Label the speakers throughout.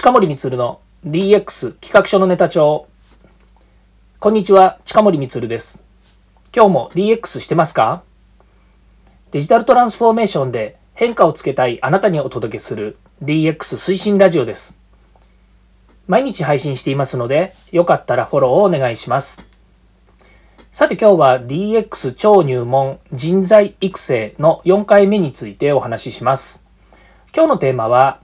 Speaker 1: 近森光の DX 企画書のネタ帳。こんにちは、近森光です。今日も DX してますか？デジタルトランスフォーメーションで変化をつけたいあなたにお届けする DX 推進ラジオです。毎日配信していますので、よかったらフォローをお願いします。さて今日は DX 超入門人材育成の4回目についてお話しします。今日のテーマは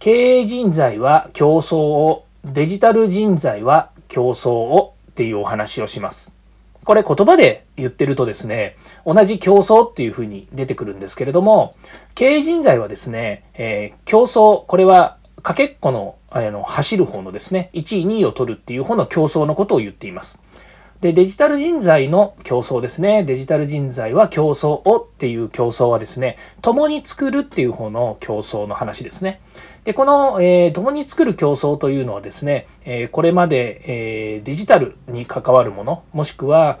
Speaker 1: 経営人材は競争を、デジタル人材は競争をっていうお話をします。これ言葉で言ってるとですね、同じ競争っていうふうに出てくるんですけれども、経営人材はですね、えー、競争、これはかけっこのあの走る方のですね、1位、2位を取るっていう方の競争のことを言っています。で、デジタル人材の競争ですね。デジタル人材は競争をっていう競争はですね、共に作るっていう方の競争の話ですね。で、この、えー、共に作る競争というのはですね、えー、これまで、えー、デジタルに関わるもの、もしくは、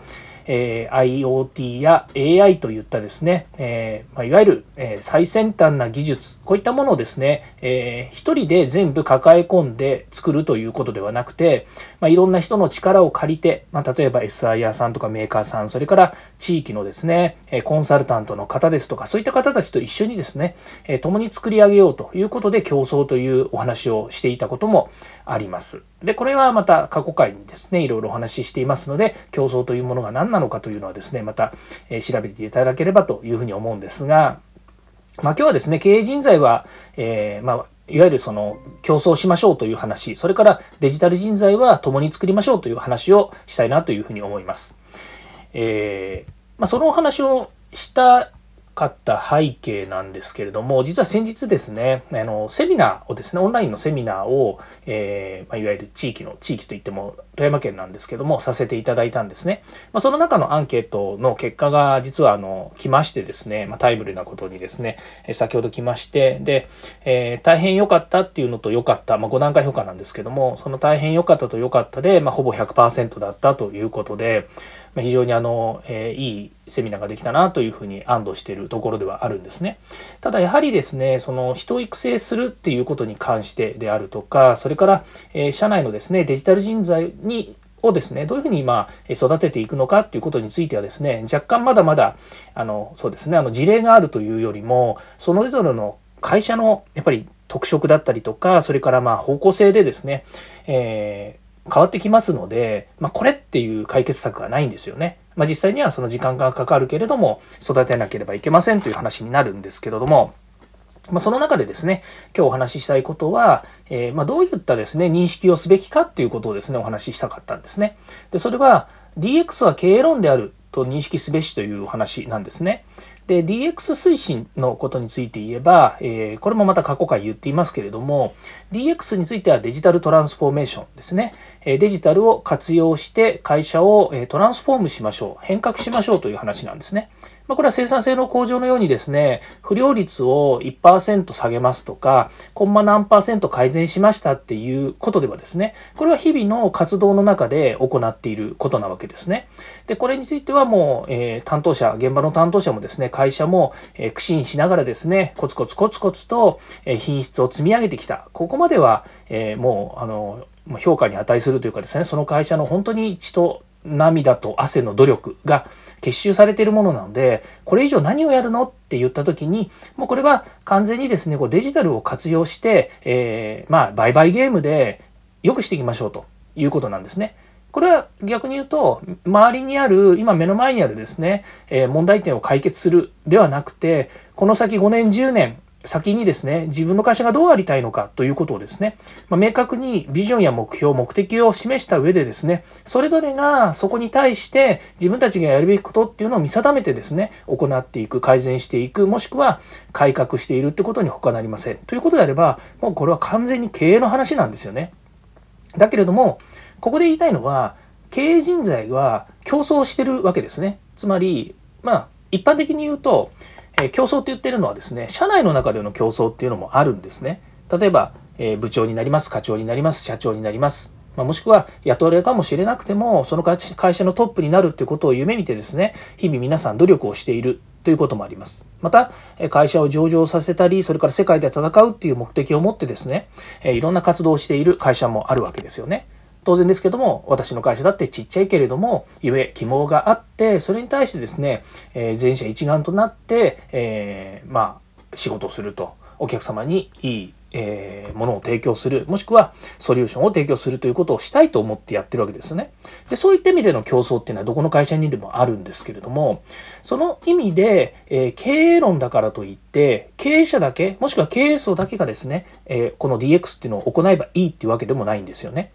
Speaker 1: えー、IoT や AI といったですね、えーまあ、いわゆる、え、最先端な技術、こういったものをですね、えー、一人で全部抱え込んで作るということではなくて、まあ、いろんな人の力を借りて、まあ、例えば SIR さんとかメーカーさん、それから地域のですね、コンサルタントの方ですとか、そういった方たちと一緒にですね、え共に作り上げようということで競争というお話をしていたこともあります。で、これはまた過去回にですね、いろいろお話ししていますので、競争というものが何なのかというのはですね、また、え調べていただければというふうに思うんですが、まあ今日はですね、経営人材は、えー、まあ、いわゆるその競争しましょうという話、それからデジタル人材は共に作りましょうという話をしたいなというふうに思います。えー、まあ、そのお話をしたかった背景なんですけれども、実は先日ですね、あの、セミナーをですね、オンラインのセミナーを、えー、ま、いわゆる地域の、地域といっても富山県なんですけども、させていただいたんですね。まあ、その中のアンケートの結果が実はあの、来ましてですね、まあ、タイムリーなことにですね、先ほど来まして、で、えー、大変良かったっていうのと良かった、まあ、5段階評価なんですけども、その大変良かったと良かったで、まあ、ほぼ100%だったということで、まあ、非常にあの、えー、いいセミナーができたなというふうに安堵しているところではあるんですね。ただやはりですね、その人を育成するっていうことに関してであるとか、それから、えー、社内のですね、デジタル人材ににをですね、どういうふうにま育てていくのかっていうことについてはですね、若干まだまだ、あの、そうですね、あの事例があるというよりも、それぞれの会社のやっぱり特色だったりとか、それからまあ方向性でですね、えー変わってきますので、まあ、これっていう解決策がないんですよね。まあ、実際にはその時間がかかるけれども、育てなければいけませんという話になるんですけれども、まあ、その中でですね、今日お話ししたいことは、えー、まどういったですね、認識をすべきかっていうことをですね、お話ししたかったんですね。で、それは DX は経営論であると認識すべしというお話なんですね。で、DX 推進のことについて言えば、えー、これもまた過去回言っていますけれども、DX についてはデジタルトランスフォーメーションですね。えデジタルを活用して会社をトランスフォームしましょう。変革しましょうという話なんですね。まあ、これは生産性の向上のようにですね、不良率を1%下げますとか、コンマ何パーセント改善しましたっていうことではですね、これは日々の活動の中で行っていることなわけですね。で、これについてはもう、えー、担当者、現場の担当者もですね、会社も、えー、苦心しながらですね、コツコツコツコツと、え、品質を積み上げてきた。ここまでは、えー、もう、あの、評価に値するというかですね、その会社の本当に血と涙と汗の努力が結集されているものなので、これ以上何をやるのって言った時に、もうこれは完全にですね、こうデジタルを活用して、えー、まあ、売買ゲームで良くしていきましょうということなんですね。これは逆に言うと、周りにある、今目の前にあるですね、えー、問題点を解決するではなくて、この先5年、10年、先にですね、自分の会社がどうありたいのかということをですね、まあ、明確にビジョンや目標、目的を示した上でですね、それぞれがそこに対して自分たちがやるべきことっていうのを見定めてですね、行っていく、改善していく、もしくは改革しているってことに他なりません。ということであれば、もうこれは完全に経営の話なんですよね。だけれども、ここで言いたいのは、経営人材は競争してるわけですね。つまり、まあ、一般的に言うと、え競争って言ってるのはですね、社内の中での競争っていうのもあるんですね。例えば、え部長になります、課長になります、社長になります。まあ、もしくは雇われかもしれなくてもその会社のトップになるっていうことを夢見てですね日々皆さん努力をしているということもあります。また会社を上場させたりそれから世界で戦うっていう目的を持ってですねいろんな活動をしている会社もあるわけですよね。当然ですけども私の会社だってちっちゃいけれども夢希望があってそれに対してですね、え全社一丸となって、えー、まあ仕事をするとお客様にいい、えー、ものを提供するもしくはソリューションを提供するということをしたいと思ってやってるわけですよね。でそういった意味での競争っていうのはどこの会社にでもあるんですけれどもその意味で、えー、経営論だからといって経営者だけもしくは経営層だけがですね、えこの DX っていうのを行えばいいっていうわけでもないんですよね。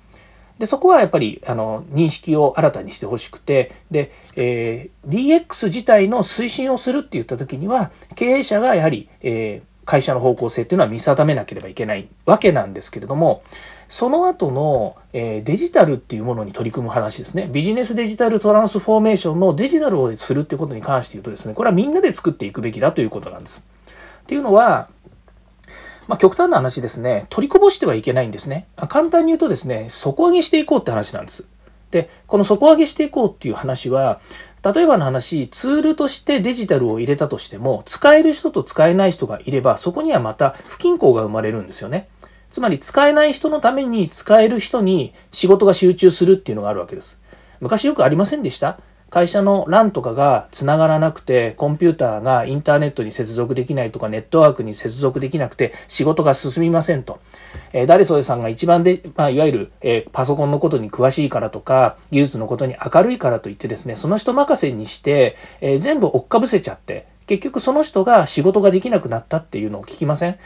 Speaker 1: でそこはやっぱりあの認識を新たにしてほしくてで、えー、DX 自体の推進をするって言った時には経営者がやはり、えー会社の方向性っていうのは見定めなければいけないわけなんですけれどもその後の、えデジタルっていうものに取り組む話ですねビジネスデジタルトランスフォーメーションのデジタルをするっていうことに関して言うとですねこれはみんなで作っていくべきだということなんです。っていうのはまあ、極端な話ですね、取りこぼしてはいけないんですね。簡単に言うとですね、底上げしていこうって話なんです。で、この底上げしていこうっていう話は、例えばの話、ツールとしてデジタルを入れたとしても、使える人と使えない人がいれば、そこにはまた不均衡が生まれるんですよね。つまり使えない人のために使える人に仕事が集中するっていうのがあるわけです。昔よくありませんでした？会社の LAN とかがつながらなくてコンピューターがインターネットに接続できないとかネットワークに接続できなくて仕事が進みませんと。えー、ダリソエさんが一番で、まあ、いわゆる、えー、パソコンのことに詳しいからとか技術のことに明るいからといってですねその人任せにして、えー、全部追っかぶせちゃって結局その人が仕事ができなくなったっていうのを聞きません？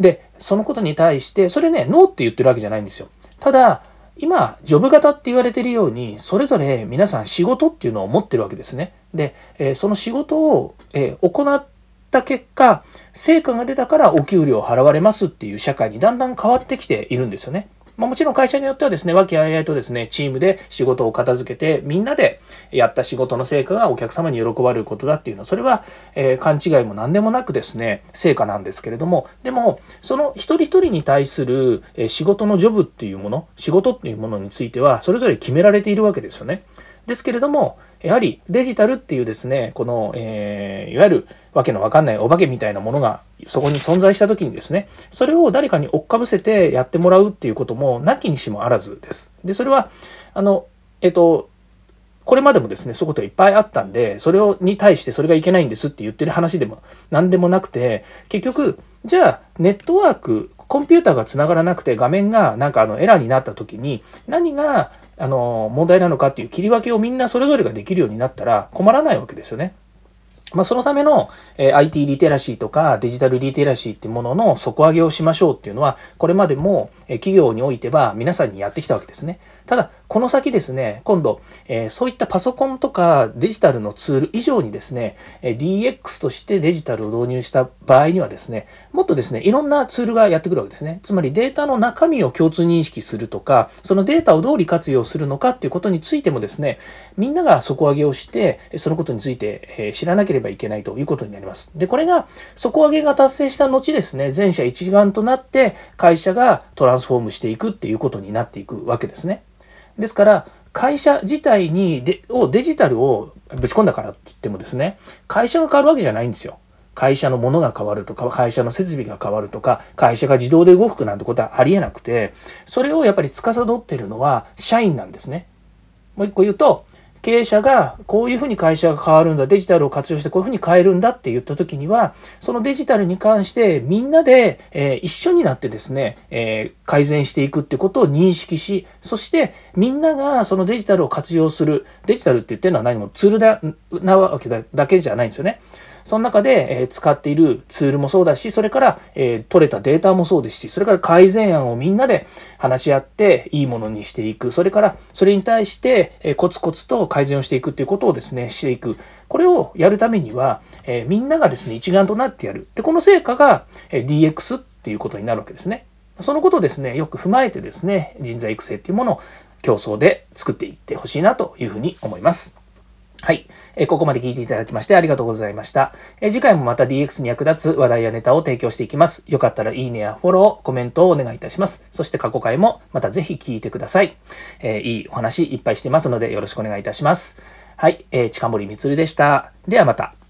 Speaker 1: でそのことに対してそれねノーって言ってるわけじゃないんですよ。ただ今、ジョブ型って言われているように、それぞれ皆さん仕事っていうのを持ってるわけですね。で、えその仕事を、え行った結果、成果が出たからお給料を払われますっていう社会にだんだん変わってきているんですよね。まあ、もちろん会社によってはですね、和気あいあいとですね、チームで仕事を片付けて、みんなでやった仕事の成果がお客様に喜ばれることだっていうのは、それは、えー、勘違いも何でもなくですね、成果なんですけれども、でも、その一人一人に対する、え仕事のジョブっていうもの、仕事っていうものについては、それぞれ決められているわけですよね。ですけれども、やはりデジタルっていうですね、この、えー、いわゆるわけのわかんないお化けみたいなものがそこに存在した時にですね、それを誰かに追っかぶせてやってもらうっていうこともなきにしもあらずです。で、それは、あの、えっと、これまでもですね、そういうこといっぱいあったんで、それをに対してそれがいけないんですって言ってる話でも何でもなくて、結局、じゃあネットワーク、コンピューターが繋がらなくて画面がなんかあのエラーになった時に何があの問題なのかっていう切り分けをみんなそれぞれができるようになったら困らないわけですよね。まあ、そのための、え IT リテラシーとかデジタルリテラシーってものの底上げをしましょうっていうのは、これまでも、え企業においては皆さんにやってきたわけですね。ただ、この先ですね、今度、えそういったパソコンとかデジタルのツール以上にですね、え DX としてデジタルを導入した場合にはですね、もっとですね、いろんなツールがやってくるわけですね。つまりデータの中身を共通認識するとか、そのデータをどう利活用するのかっていうことについてもですね、みんなが底上げをして、そのことについて、え知らなければいけないということになります。で、これが底上げが達成した後ですね、全社一丸となって会社がトランスフォームしていくっていうことになっていくわけですね。ですから、会社自体にでをデジタルをぶち込んだからって言ってもですね、会社が変わるわけじゃないんですよ。会社のものが変わるとか、会社の設備が変わるとか、会社が自動で動くなんてことはありえなくて、それをやっぱり司っているのは社員なんですね。もう一個言うと、経営者がこういうふうに会社が変わるんだ、デジタルを活用してこういうふうに変えるんだって言った時には、そのデジタルに関してみんなで、え、一緒になってですね、え、改善していくってことを認識し、そしてみんながそのデジタルを活用する、デジタルって言ってるのは何もツールだなわけだけじゃないんですよね。その中で、え使っているツールもそうだし、それから、え取れたデータもそうですし、それから改善案をみんなで話し合っていいものにしていく。それから、それに対して、えコツコツと改善をしていくっていうことをですね、していく。これをやるためには、えみんながですね、一丸となってやる。で、この成果が、え DX っていうことになるわけですね。そのことをですね、よく踏まえてですね、人材育成っていうものを競争で作っていってほしいなというふうに思います。はい。えここまで聞いていただきましてありがとうございました。え次回もまた DX に役立つ話題やネタを提供していきます。よかったらいいねやフォロー、コメントをお願いいたします。そして過去回もまたぜひ聞いてください。えいいお話いっぱいしてますのでよろしくお願いいたします。はい。え近森光でした。ではまた。